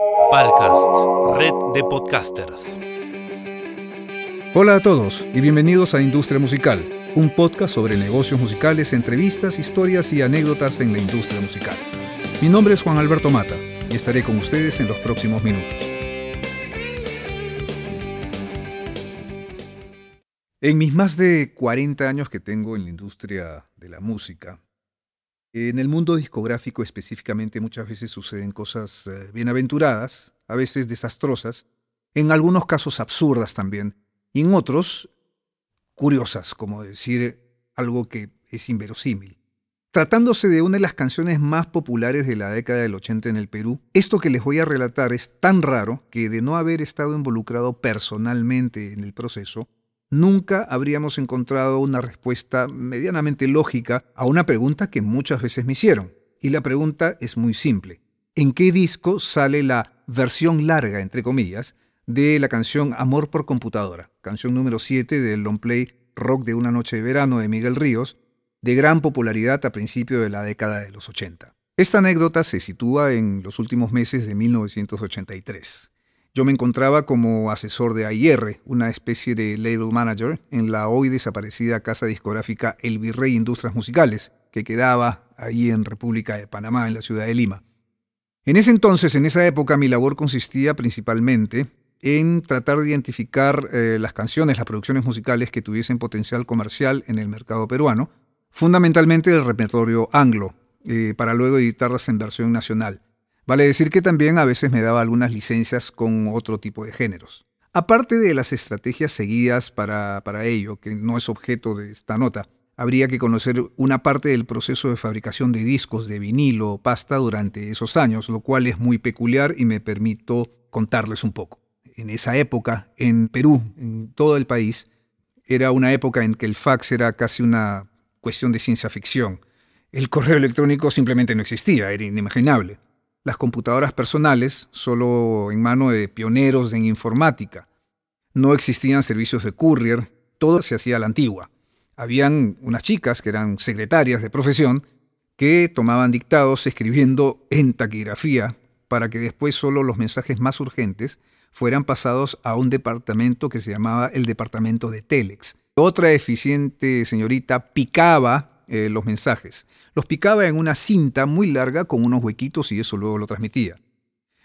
Palcast, red de podcasters. Hola a todos y bienvenidos a Industria Musical, un podcast sobre negocios musicales, entrevistas, historias y anécdotas en la industria musical. Mi nombre es Juan Alberto Mata y estaré con ustedes en los próximos minutos. En mis más de 40 años que tengo en la industria de la música, en el mundo discográfico específicamente muchas veces suceden cosas eh, bienaventuradas, a veces desastrosas, en algunos casos absurdas también, y en otros curiosas, como decir algo que es inverosímil. Tratándose de una de las canciones más populares de la década del 80 en el Perú, esto que les voy a relatar es tan raro que de no haber estado involucrado personalmente en el proceso, nunca habríamos encontrado una respuesta medianamente lógica a una pregunta que muchas veces me hicieron. Y la pregunta es muy simple. ¿En qué disco sale la versión larga, entre comillas, de la canción Amor por computadora, canción número 7 del long play Rock de una noche de verano de Miguel Ríos, de gran popularidad a principios de la década de los 80? Esta anécdota se sitúa en los últimos meses de 1983. Yo me encontraba como asesor de AIR, una especie de label manager, en la hoy desaparecida casa discográfica El Virrey Industrias Musicales, que quedaba ahí en República de Panamá, en la ciudad de Lima. En ese entonces, en esa época, mi labor consistía principalmente en tratar de identificar eh, las canciones, las producciones musicales que tuviesen potencial comercial en el mercado peruano, fundamentalmente del repertorio anglo, eh, para luego editarlas en versión nacional. Vale decir que también a veces me daba algunas licencias con otro tipo de géneros. Aparte de las estrategias seguidas para, para ello, que no es objeto de esta nota, habría que conocer una parte del proceso de fabricación de discos de vinilo o pasta durante esos años, lo cual es muy peculiar y me permito contarles un poco. En esa época, en Perú, en todo el país, era una época en que el fax era casi una cuestión de ciencia ficción. El correo electrónico simplemente no existía, era inimaginable las computadoras personales solo en mano de pioneros en informática. No existían servicios de courier, todo se hacía a la antigua. Habían unas chicas que eran secretarias de profesión que tomaban dictados escribiendo en taquigrafía para que después solo los mensajes más urgentes fueran pasados a un departamento que se llamaba el departamento de Telex. Otra eficiente señorita picaba eh, los mensajes. Los picaba en una cinta muy larga con unos huequitos y eso luego lo transmitía.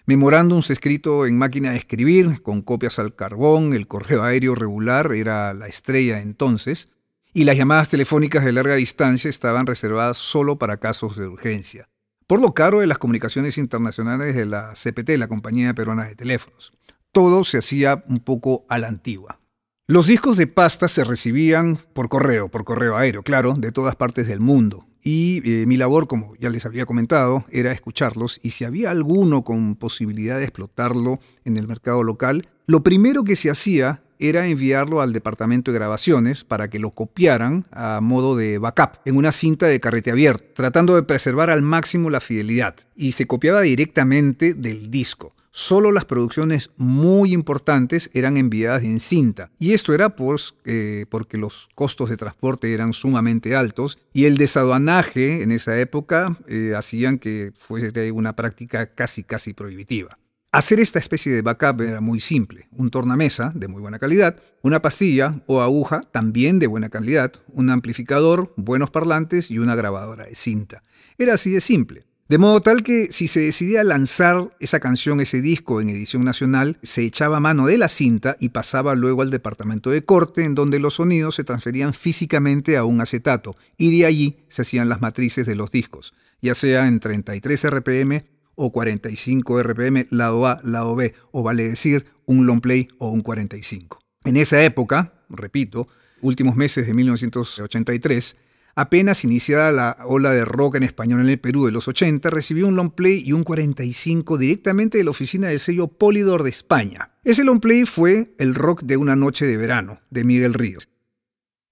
Memorándums escrito en máquina de escribir, con copias al carbón, el correo aéreo regular era la estrella entonces, y las llamadas telefónicas de larga distancia estaban reservadas solo para casos de urgencia. Por lo caro de las comunicaciones internacionales de la CPT, la Compañía Peruana de Teléfonos. Todo se hacía un poco a la antigua. Los discos de pasta se recibían por correo, por correo aéreo, claro, de todas partes del mundo. Y eh, mi labor, como ya les había comentado, era escucharlos y si había alguno con posibilidad de explotarlo en el mercado local, lo primero que se hacía era enviarlo al departamento de grabaciones para que lo copiaran a modo de backup en una cinta de carrete abierto, tratando de preservar al máximo la fidelidad. Y se copiaba directamente del disco. Solo las producciones muy importantes eran enviadas en cinta, y esto era pues, eh, porque los costos de transporte eran sumamente altos y el desaduanaje en esa época eh, hacían que fuese una práctica casi casi prohibitiva. Hacer esta especie de backup era muy simple. Un tornamesa de muy buena calidad, una pastilla o aguja también de buena calidad, un amplificador, buenos parlantes y una grabadora de cinta. Era así de simple. De modo tal que si se decidía lanzar esa canción, ese disco en edición nacional, se echaba mano de la cinta y pasaba luego al departamento de corte, en donde los sonidos se transferían físicamente a un acetato, y de allí se hacían las matrices de los discos, ya sea en 33 RPM o 45 RPM, lado A, lado B, o vale decir un long play o un 45. En esa época, repito, últimos meses de 1983, Apenas iniciada la ola de rock en español en el Perú de los 80, recibió un long play y un 45 directamente de la oficina del sello Polydor de España. Ese long play fue El rock de una noche de verano, de Miguel Ríos.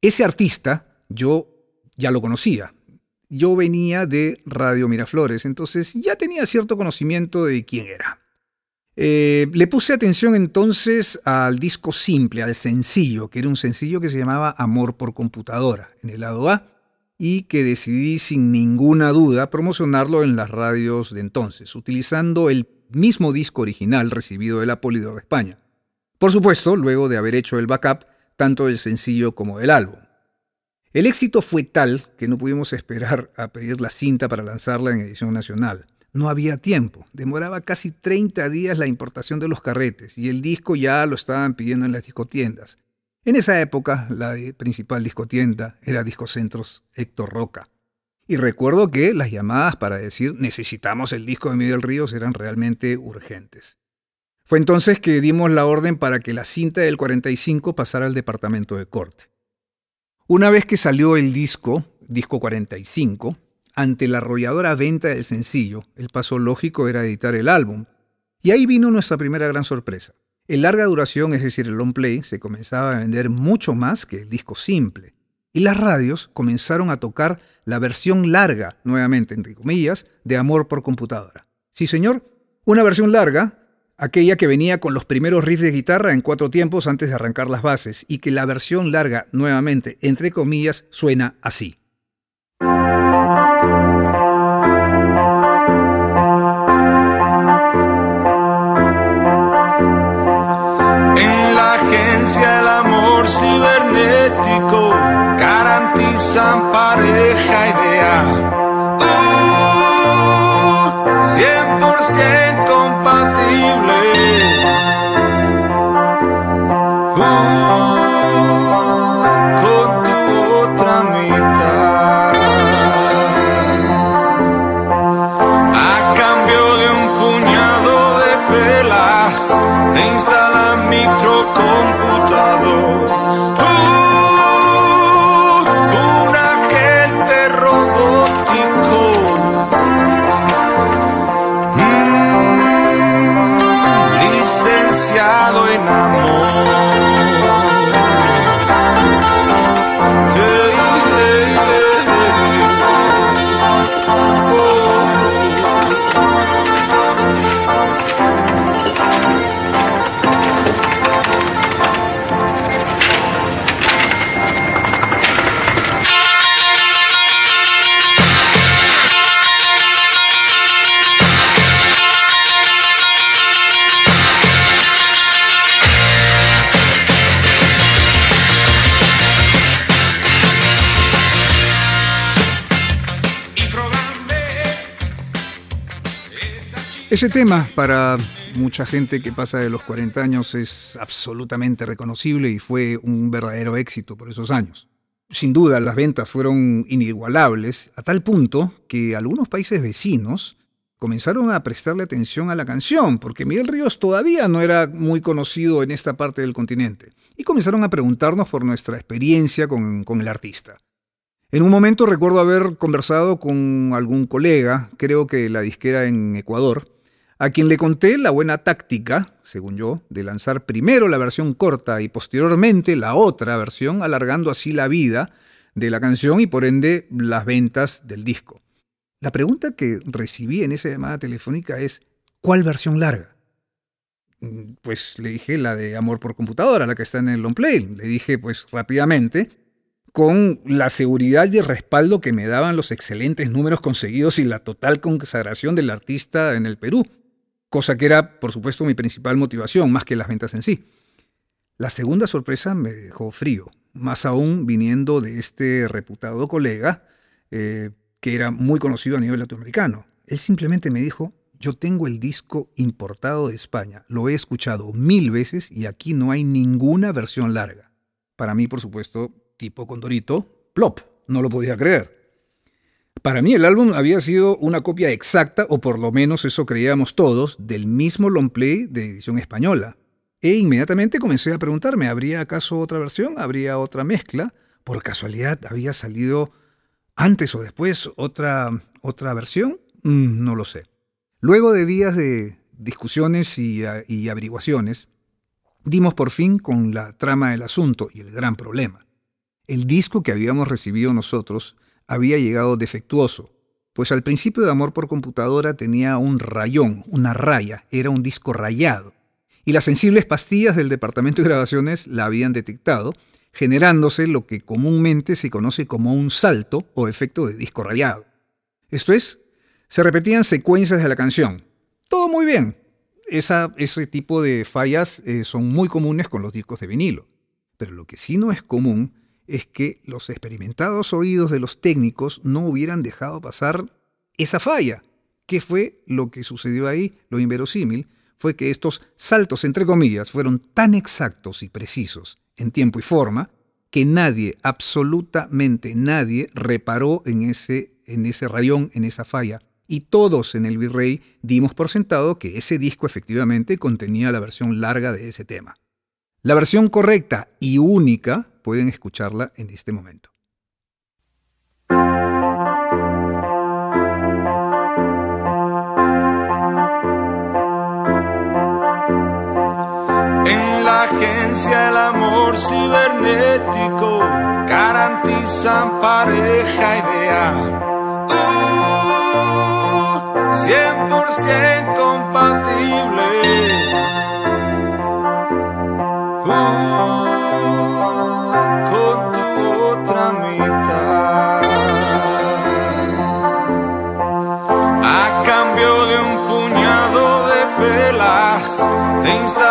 Ese artista yo ya lo conocía. Yo venía de Radio Miraflores, entonces ya tenía cierto conocimiento de quién era. Eh, le puse atención entonces al disco simple, al sencillo, que era un sencillo que se llamaba Amor por computadora, en el lado A, y que decidí sin ninguna duda promocionarlo en las radios de entonces, utilizando el mismo disco original recibido de la Polydor de España. Por supuesto, luego de haber hecho el backup tanto del sencillo como del álbum. El éxito fue tal que no pudimos esperar a pedir la cinta para lanzarla en edición nacional. No había tiempo, demoraba casi 30 días la importación de los carretes y el disco ya lo estaban pidiendo en las discotiendas. En esa época, la principal discotienda era Discocentros Héctor Roca. Y recuerdo que las llamadas para decir necesitamos el disco de Miguel Ríos eran realmente urgentes. Fue entonces que dimos la orden para que la cinta del 45 pasara al departamento de corte. Una vez que salió el disco, disco 45, ante la arrolladora venta del sencillo, el paso lógico era editar el álbum. Y ahí vino nuestra primera gran sorpresa. El larga duración, es decir, el long play, se comenzaba a vender mucho más que el disco simple. Y las radios comenzaron a tocar la versión larga, nuevamente entre comillas, de Amor por computadora. Sí, señor, una versión larga, aquella que venía con los primeros riffs de guitarra en cuatro tiempos antes de arrancar las bases, y que la versión larga, nuevamente entre comillas, suena así. Things that Ese tema para mucha gente que pasa de los 40 años es absolutamente reconocible y fue un verdadero éxito por esos años. Sin duda, las ventas fueron inigualables, a tal punto que algunos países vecinos comenzaron a prestarle atención a la canción, porque Miguel Ríos todavía no era muy conocido en esta parte del continente, y comenzaron a preguntarnos por nuestra experiencia con, con el artista. En un momento recuerdo haber conversado con algún colega, creo que la disquera en Ecuador, a quien le conté la buena táctica, según yo, de lanzar primero la versión corta y posteriormente la otra versión, alargando así la vida de la canción y por ende las ventas del disco. La pregunta que recibí en esa llamada telefónica es, ¿cuál versión larga? Mm, Pues le dije la de Amor por computadora, la que está en el long play. Le dije pues rápidamente, con la seguridad y el respaldo que me daban los excelentes números conseguidos y la total consagración del artista en el Perú, cosa que era, por supuesto, mi principal motivación, más que las ventas en sí. La segunda sorpresa me dejó frío, más aún viniendo de este reputado colega, eh, que era muy conocido a nivel latinoamericano. Él simplemente me dijo, yo tengo el disco importado de España, lo he escuchado mil veces y aquí no hay ninguna versión larga. Para mí, por supuesto, tipo Condorito, plop, no lo podía creer. Para mí el álbum había sido una copia exacta, o por lo menos eso creíamos todos, del mismo long play de edición española. E inmediatamente comencé a preguntarme, ¿habría acaso otra versión? ¿Habría otra mezcla? ¿Por casualidad había salido antes o después otra, otra versión? Mm, no lo sé. Luego de días de discusiones y, y averiguaciones, dimos por fin con la trama del asunto y el gran problema. El disco que habíamos recibido nosotros había llegado defectuoso, pues al principio de Amor por computadora tenía un rayón, una raya, era un disco rayado, y las sensibles pastillas del departamento de grabaciones la habían detectado, generándose lo que comúnmente se conoce como un salto o efecto de disco rayado. Esto es, se repetían secuencias de la canción. Todo muy bien, esa, ese tipo de fallas eh, son muy comunes con los discos de vinilo. Pero lo que sí no es común es que los experimentados oídos de los técnicos no hubieran dejado pasar esa falla. ¿Qué fue lo que sucedió ahí? Lo inverosímil fue que estos saltos, entre comillas, fueron tan exactos y precisos en tiempo y forma que nadie, absolutamente nadie, reparó en ese, en ese rayón, en esa falla. Y todos en el Virrey dimos por sentado que ese disco efectivamente contenía la versión larga de ese tema. La versión correcta y única pueden escucharla en este momento. En la agencia el amor cibernético garantizan pareja ideal. Uh, 100% compatible. things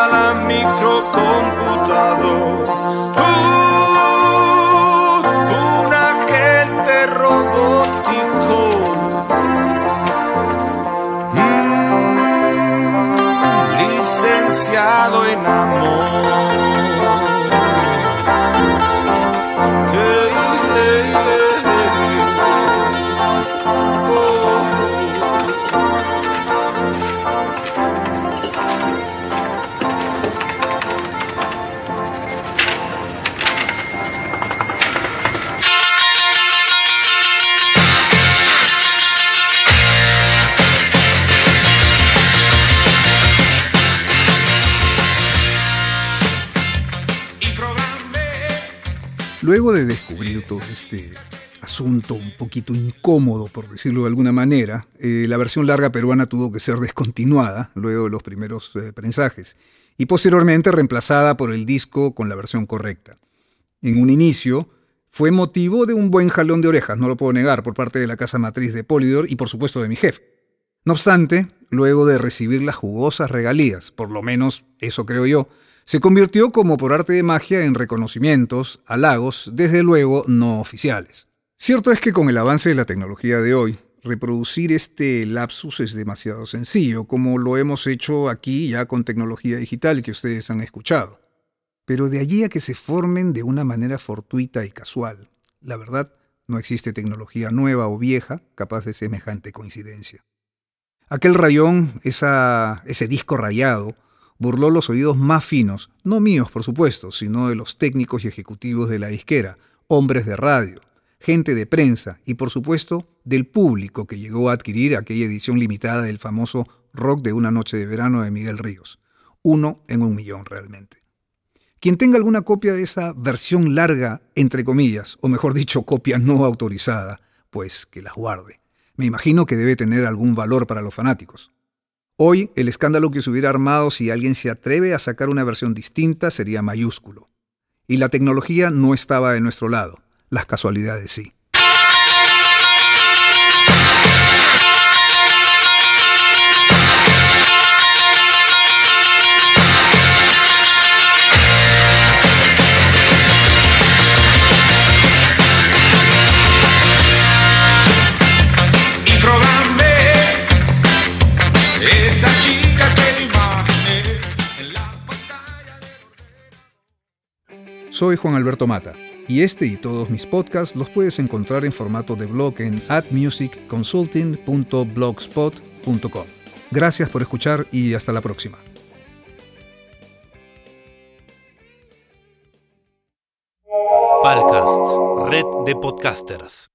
Luego de descubrir todo este asunto un poquito incómodo, por decirlo de alguna manera, eh, la versión larga peruana tuvo que ser descontinuada luego de los primeros eh, prensajes y posteriormente reemplazada por el disco con la versión correcta. En un inicio fue motivo de un buen jalón de orejas, no lo puedo negar, por parte de la casa matriz de Polydor y por supuesto de mi jefe. No obstante, luego de recibir las jugosas regalías, por lo menos eso creo yo, se convirtió como por arte de magia en reconocimientos, halagos, desde luego no oficiales. Cierto es que con el avance de la tecnología de hoy, reproducir este lapsus es demasiado sencillo, como lo hemos hecho aquí ya con tecnología digital que ustedes han escuchado. Pero de allí a que se formen de una manera fortuita y casual, la verdad, no existe tecnología nueva o vieja capaz de semejante coincidencia. Aquel rayón, ese disco rayado, burló los oídos más finos, no míos por supuesto, sino de los técnicos y ejecutivos de la disquera, hombres de radio, gente de prensa y por supuesto del público que llegó a adquirir aquella edición limitada del famoso Rock de una noche de verano de Miguel Ríos. Uno en un millón realmente. Quien tenga alguna copia de esa versión larga, entre comillas, o mejor dicho, copia no autorizada, pues que la guarde. Me imagino que debe tener algún valor para los fanáticos. Hoy, el escándalo que se hubiera armado si alguien se atreve a sacar una versión distinta sería mayúsculo. Y la tecnología no estaba de nuestro lado, las casualidades sí. Esa chica que imaginé en la pantalla de Soy Juan Alberto Mata y este y todos mis podcasts los puedes encontrar en formato de blog en atmusicconsulting.blogspot.com. Gracias por escuchar y hasta la próxima. Red de podcasters.